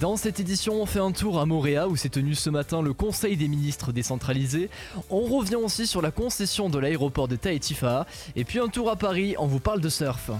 Dans cette édition, on fait un tour à Moréa où s'est tenu ce matin le Conseil des ministres décentralisé. On revient aussi sur la concession de l'aéroport de Tahiti-Faha. Et puis un tour à Paris, on vous parle de surf.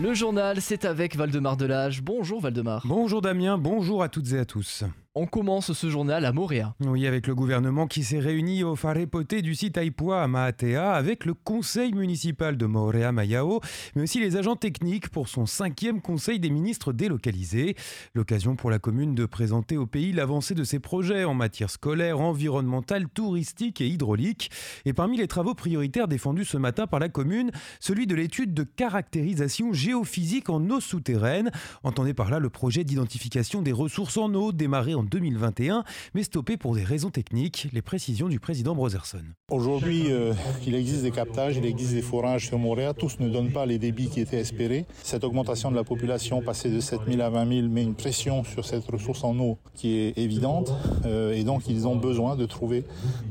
Le journal, c'est avec Valdemar Delage. Bonjour Valdemar. Bonjour Damien, bonjour à toutes et à tous. On commence ce journal à Moréa. Oui, avec le gouvernement qui s'est réuni au Farepoté du site Aipua à Maatea, avec le conseil municipal de Moréa Mayao, mais aussi les agents techniques pour son cinquième conseil des ministres délocalisés. L'occasion pour la commune de présenter au pays l'avancée de ses projets en matière scolaire, environnementale, touristique et hydraulique. Et parmi les travaux prioritaires défendus ce matin par la commune, celui de l'étude de caractérisation géophysique en eau souterraine. Entendez par là le projet d'identification des ressources en eau démarré en 2021, mais stoppé pour des raisons techniques. Les précisions du président Brotherson. Aujourd'hui, euh, il existe des captages, il existe des forages sur Montréal. Tous ne donnent pas les débits qui étaient espérés. Cette augmentation de la population, passée de 7 000 à 20 000, met une pression sur cette ressource en eau qui est évidente. Euh, et donc, ils ont besoin de trouver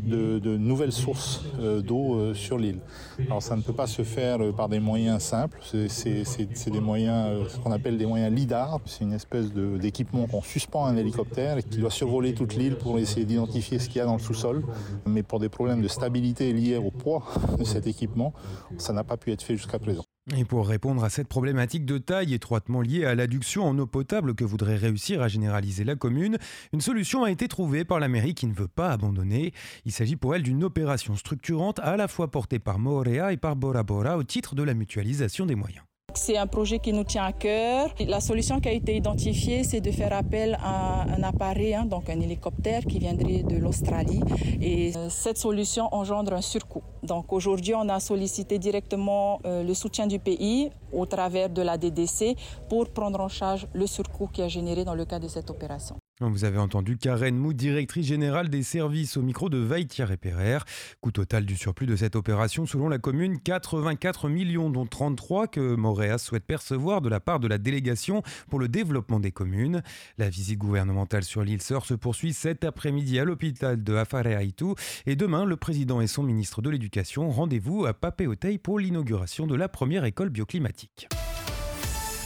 de, nouvelles sources euh, d'eau sur l'île. Alors, ça ne peut pas se faire par des moyens simples. C'est des moyens, ce qu'on appelle des moyens LIDAR. C'est une espèce d'équipement qu'on suspend un hélicoptère qui doit survoler toute l'île pour essayer d'identifier ce qu'il y a dans le sous-sol. Mais pour des problèmes de stabilité liés au poids de cet équipement, ça n'a pas pu être fait jusqu'à présent. Et pour répondre à cette problématique de taille étroitement liée à l'adduction en eau potable que voudrait réussir à généraliser la commune, une solution a été trouvée par la mairie qui ne veut pas abandonner. Il s'agit pour elle d'une opération structurante à la fois portée par Moorea et par Bora Bora au titre de la mutualisation des moyens. C'est un projet qui nous tient à cœur. La solution qui a été identifiée, c'est de faire appel à un appareil, hein, donc un hélicoptère qui viendrait de l'Australie. Et euh, cette solution engendre un surcoût. Donc aujourd'hui, on a sollicité directement euh, le soutien du pays au travers de la DDC pour prendre en charge le surcoût qui a généré dans le cadre de cette opération. Vous avez entendu Karen Mou, directrice générale des services au micro de Vaitier et. Coût total du surplus de cette opération, selon la commune, 84 millions, dont 33 que Moréas souhaite percevoir de la part de la délégation pour le développement des communes. La visite gouvernementale sur l'île Sœur se poursuit cet après-midi à l'hôpital de Afare Et demain, le président et son ministre de l'Éducation rendez-vous à Papeotei pour l'inauguration de la première école bioclimatique.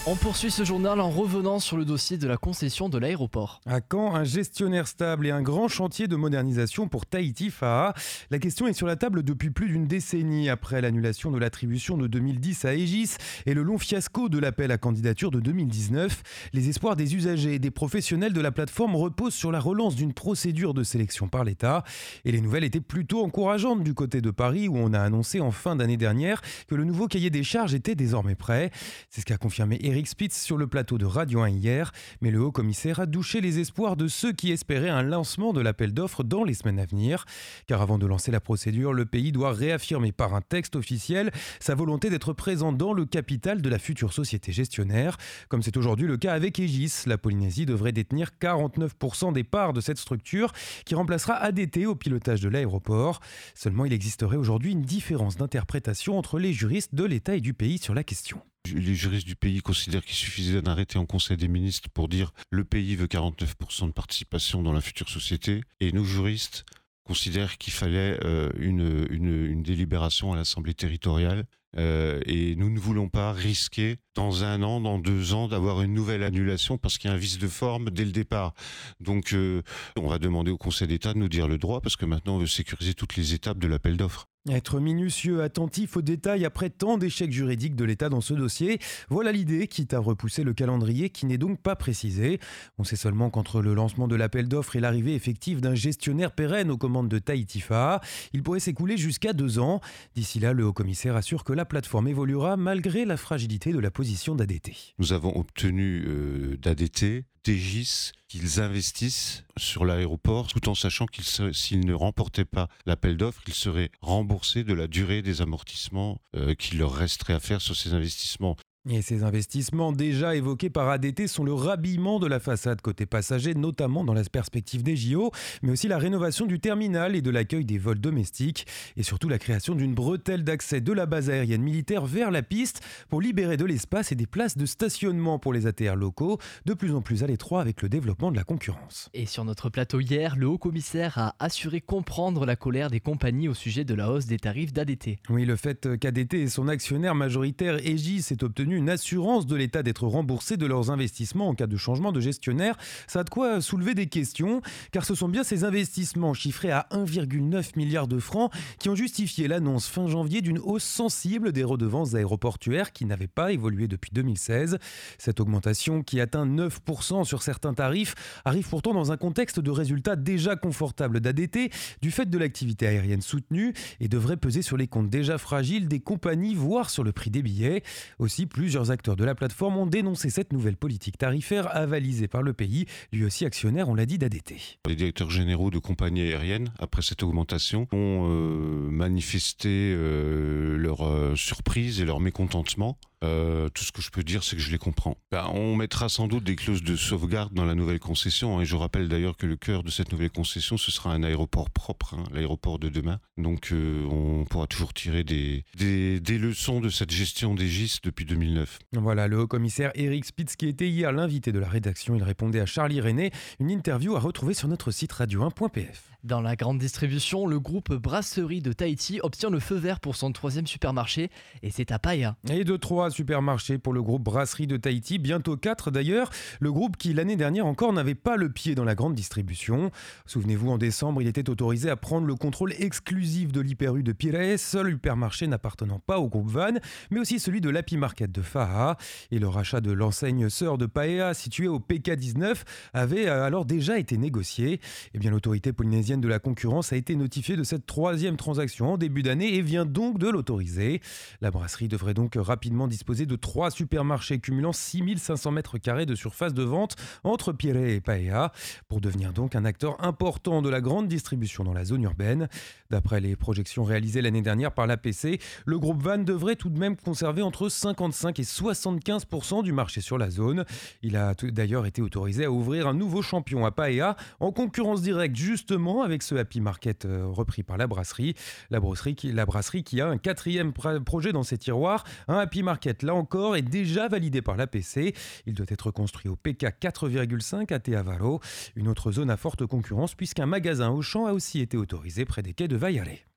On poursuit ce journal en revenant sur le dossier de la concession de l'aéroport. À quand un gestionnaire stable et un grand chantier de modernisation pour Tahiti Faha La question est sur la table depuis plus d'une décennie après l'annulation de l'attribution de 2010 à Aegis et le long fiasco de l'appel à candidature de 2019. Les espoirs des usagers et des professionnels de la plateforme reposent sur la relance d'une procédure de sélection par l'État. Et les nouvelles étaient plutôt encourageantes du côté de Paris où on a annoncé en fin d'année dernière que le nouveau cahier des charges était désormais prêt. C'est ce qu'a confirmé Eric Eric Spitz sur le plateau de Radio 1 hier, mais le haut commissaire a douché les espoirs de ceux qui espéraient un lancement de l'appel d'offres dans les semaines à venir. Car avant de lancer la procédure, le pays doit réaffirmer par un texte officiel sa volonté d'être présent dans le capital de la future société gestionnaire. Comme c'est aujourd'hui le cas avec Aegis, la Polynésie devrait détenir 49% des parts de cette structure qui remplacera ADT au pilotage de l'aéroport. Seulement, il existerait aujourd'hui une différence d'interprétation entre les juristes de l'État et du pays sur la question. Les juristes du pays considèrent qu'il suffisait d'un arrêté en Conseil des ministres pour dire le pays veut 49% de participation dans la future société. Et nos juristes considèrent qu'il fallait euh, une, délibération à l'Assemblée territoriale. Euh, et nous ne voulons pas risquer dans un an, dans deux ans, d'avoir une nouvelle annulation parce qu'il y a un vice de forme dès le départ. Donc, euh, on va demander au Conseil d'État de nous dire le droit parce que maintenant on veut sécuriser toutes les étapes de l'appel d'offres. Être minutieux, attentif aux détails après tant d'échecs juridiques de l'État dans ce dossier, voilà l'idée, quitte à repousser le calendrier qui n'est donc pas précisé. On sait seulement qu'entre le lancement de l'appel d'offres et l'arrivée effective d'un gestionnaire pérenne aux commandes de Tahitifa, il pourrait s'écouler jusqu'à deux ans. D'ici là, le haut-commissaire assure que la plateforme évoluera malgré la fragilité de la position d'ADT. Nous avons obtenu euh, d'ADT qu'ils investissent sur l'aéroport tout en sachant qu'ils s'ils ne remportaient pas l'appel d'offres, ils seraient remboursés de la durée des amortissements euh, qu'il leur resterait à faire sur ces investissements. Et ces investissements déjà évoqués par ADT sont le rhabillement de la façade côté passager, notamment dans la perspective des JO, mais aussi la rénovation du terminal et de l'accueil des vols domestiques, et surtout la création d'une bretelle d'accès de la base aérienne militaire vers la piste pour libérer de l'espace et des places de stationnement pour les ATR locaux, de plus en plus à l'étroit avec le développement de la concurrence. Et sur notre plateau hier, le haut-commissaire a assuré comprendre la colère des compagnies au sujet de la hausse des tarifs d'ADT. Oui, le fait qu'ADT et son actionnaire majoritaire Aegis aient obtenu une assurance de l'État d'être remboursés de leurs investissements en cas de changement de gestionnaire. Ça a de quoi soulever des questions, car ce sont bien ces investissements chiffrés à 1,9 milliard de francs qui ont justifié l'annonce fin janvier d'une hausse sensible des redevances aéroportuaires qui n'avaient pas évolué depuis 2016. Cette augmentation, qui atteint 9% sur certains tarifs, arrive pourtant dans un contexte de résultats déjà confortables d'ADT du fait de l'activité aérienne soutenue et devrait peser sur les comptes déjà fragiles des compagnies, voire sur le prix des billets. Aussi, plusieurs acteurs de la plateforme ont dénoncé cette nouvelle politique tarifaire avalisée par le pays, lui aussi actionnaire, on l'a dit, d'ADT. Les directeurs généraux de compagnies aériennes, après cette augmentation, ont euh, manifesté euh, leur euh, surprise et leur mécontentement. Euh, tout ce que je peux dire, c'est que je les comprends. Ben, on mettra sans doute des clauses de sauvegarde dans la nouvelle concession. Hein, et je rappelle d'ailleurs que le cœur de cette nouvelle concession, ce sera un aéroport propre, hein, l'aéroport de demain. Donc euh, on pourra toujours tirer des, des, des, leçons de cette gestion des GIS depuis 2009. Voilà, le haut-commissaire Eric Spitz, qui était hier l'invité de la rédaction, il répondait à Charlie René. Une interview à retrouver sur notre site radio1.pf. Dans la grande distribution, le groupe Brasserie de Tahiti obtient le feu vert pour son troisième supermarché et c'est à Paia. Et de trois supermarchés pour le groupe Brasserie de Tahiti, bientôt quatre d'ailleurs. Le groupe qui l'année dernière encore n'avait pas le pied dans la grande distribution. Souvenez-vous, en décembre, il était autorisé à prendre le contrôle exclusif de l'Hyperu de Piraeus, seul supermarché n'appartenant pas au groupe Van, mais aussi celui de l'Happy Market de Faha. Et le rachat de l'enseigne sœur de Paea, située au PK19, avait alors déjà été négocié. Eh bien, l'autorité polynésienne de la concurrence a été notifiée de cette troisième transaction en début d'année et vient donc de l'autoriser. La brasserie devrait donc rapidement disposer de trois supermarchés cumulant 6500 mètres carrés de surface de vente entre Pierre et Paea pour devenir donc un acteur important de la grande distribution dans la zone urbaine. D'après les projections réalisées l'année dernière par l'APC, le groupe Van devrait tout de même conserver entre 55 et 75% du marché sur la zone. Il a d'ailleurs été autorisé à ouvrir un nouveau champion à Paea en concurrence directe justement avec ce Happy Market euh, repris par la brasserie. La brasserie qui, a un quatrième projet dans ses tiroirs, un Happy Market là encore est déjà validé par l'APC. Il doit être construit au PK 4,5 à Teavaro, une autre zone à forte concurrence puisqu'un magasin Auchan a aussi été autorisé près des quais de Vaillare.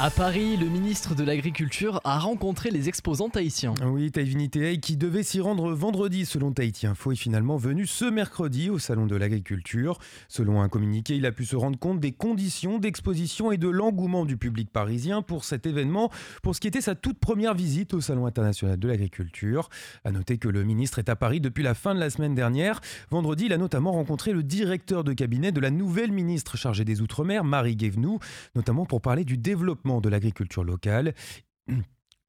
À Paris, le ministre de l'Agriculture a rencontré les exposants tahitiens. Oui, Taivinité qui devait s'y rendre vendredi selon Tahiti Info est finalement venu ce mercredi au Salon de l'Agriculture. Selon un communiqué, il a pu se rendre compte des conditions d'exposition et de l'engouement du public parisien pour cet événement, pour ce qui était sa toute première visite au Salon international de l'agriculture. À noter que le ministre est à Paris depuis la fin de la semaine dernière. Vendredi, il a notamment rencontré le directeur de cabinet de la nouvelle ministre chargée des Outre-mer, Marie Guévenoux, notamment pour parler du développement de l'agriculture locale.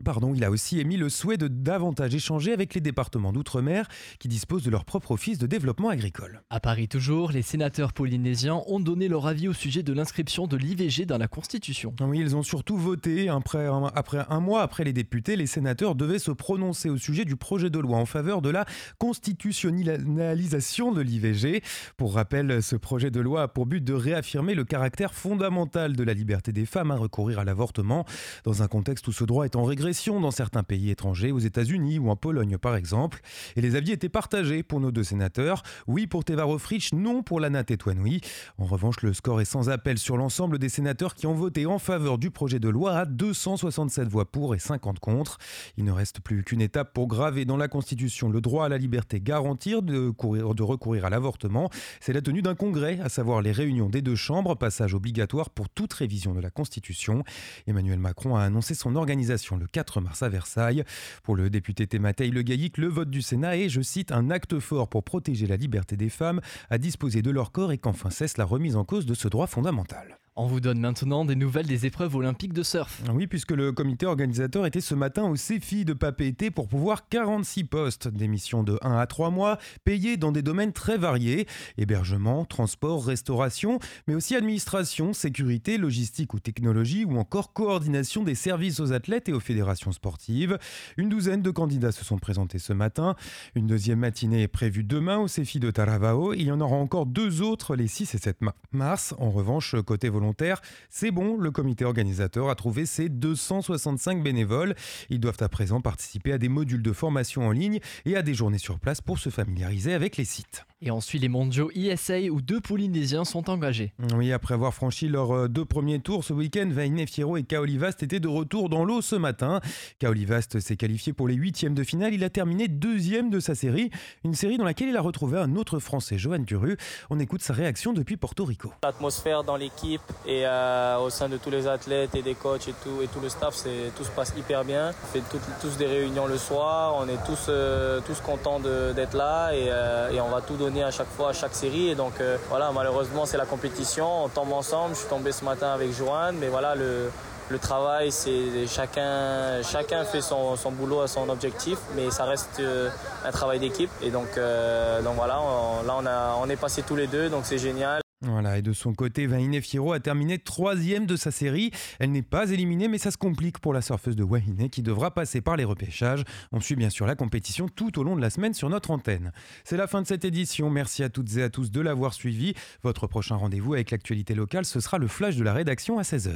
Pardon, il a aussi émis le souhait de davantage échanger avec les départements d'outre-mer qui disposent de leur propre office de développement agricole. À Paris toujours, les sénateurs polynésiens ont donné leur avis au sujet de l'inscription de l'IVG dans la Constitution. Oui, ils ont surtout voté. Après un, après un mois après les députés, les sénateurs devaient se prononcer au sujet du projet de loi en faveur de la constitutionnalisation de l'IVG. Pour rappel, ce projet de loi a pour but de réaffirmer le caractère fondamental de la liberté des femmes à recourir à l'avortement dans un contexte où ce droit est en régression dans certains pays étrangers, aux États-Unis ou en Pologne par exemple. Et les avis étaient partagés pour nos deux sénateurs. Oui pour Tevaro Fritsch, non pour Lana Tetouanoui. En revanche, le score est sans appel sur l'ensemble des sénateurs qui ont voté en faveur du projet de loi à 267 voix pour et 50 contre. Il ne reste plus qu'une étape pour graver dans la Constitution le droit à la liberté garantir de recourir à l'avortement. C'est la tenue d'un congrès, à savoir les réunions des deux chambres, passage obligatoire pour toute révision de la Constitution. Emmanuel Macron a annoncé son organisation le 4 4 mars à Versailles. Pour le député Thématei Le Gaillic, le vote du Sénat est, je cite, un acte fort pour protéger la liberté des femmes à disposer de leur corps et qu'enfin cesse la remise en cause de ce droit fondamental. On vous donne maintenant des nouvelles des épreuves olympiques de surf. Oui, puisque le comité organisateur était ce matin au CEFI de Papeete pour pouvoir 46 postes, des missions de 1 à 3 mois, payés dans des domaines très variés hébergement, transport, restauration, mais aussi administration, sécurité, logistique ou technologie, ou encore coordination des services aux athlètes et aux fédérations sportives. Une douzaine de candidats se sont présentés ce matin. Une deuxième matinée est prévue demain au CEFI de Taravao. Il y en aura encore deux autres les 6 et 7 mars. En revanche, côté volontaires. C'est bon, le comité organisateur a trouvé ses 265 bénévoles. Ils doivent à présent participer à des modules de formation en ligne et à des journées sur place pour se familiariser avec les sites. Et ensuite les mondiaux ISA où deux Polynésiens sont engagés. Oui, après avoir franchi leurs euh, deux premiers tours ce week-end, Vainé Fierro et Kaolivast étaient de retour dans l'eau ce matin. Kaolivast s'est qualifié pour les huitièmes de finale. Il a terminé deuxième de sa série, une série dans laquelle il a retrouvé un autre Français, Johan Duru. On écoute sa réaction depuis Porto Rico. L'atmosphère dans l'équipe et euh, au sein de tous les athlètes et des coachs et tout, et tout le staff, tout se passe hyper bien. On fait tous des réunions le soir, on est tous, euh, tous contents d'être là et, et on va tout donner à chaque fois, à chaque série. Et donc euh, voilà, malheureusement, c'est la compétition. On tombe ensemble. Je suis tombé ce matin avec Joanne, mais voilà, le, le travail, c'est chacun, chacun fait son, son, boulot à son objectif, mais ça reste euh, un travail d'équipe. Et donc, euh, donc voilà, là on, a, on est passé tous les deux, donc c'est génial. Voilà, et de son côté, Vahine Firo a terminé troisième de sa série. Elle n'est pas éliminée, mais ça se complique pour la surfeuse de Wahine qui devra passer par les repêchages. On suit bien sûr la compétition tout au long de la semaine sur notre antenne. C'est la fin de cette édition. Merci à toutes et à tous de l'avoir suivi. Votre prochain rendez-vous avec l'actualité locale, ce sera le flash de la rédaction à 16h.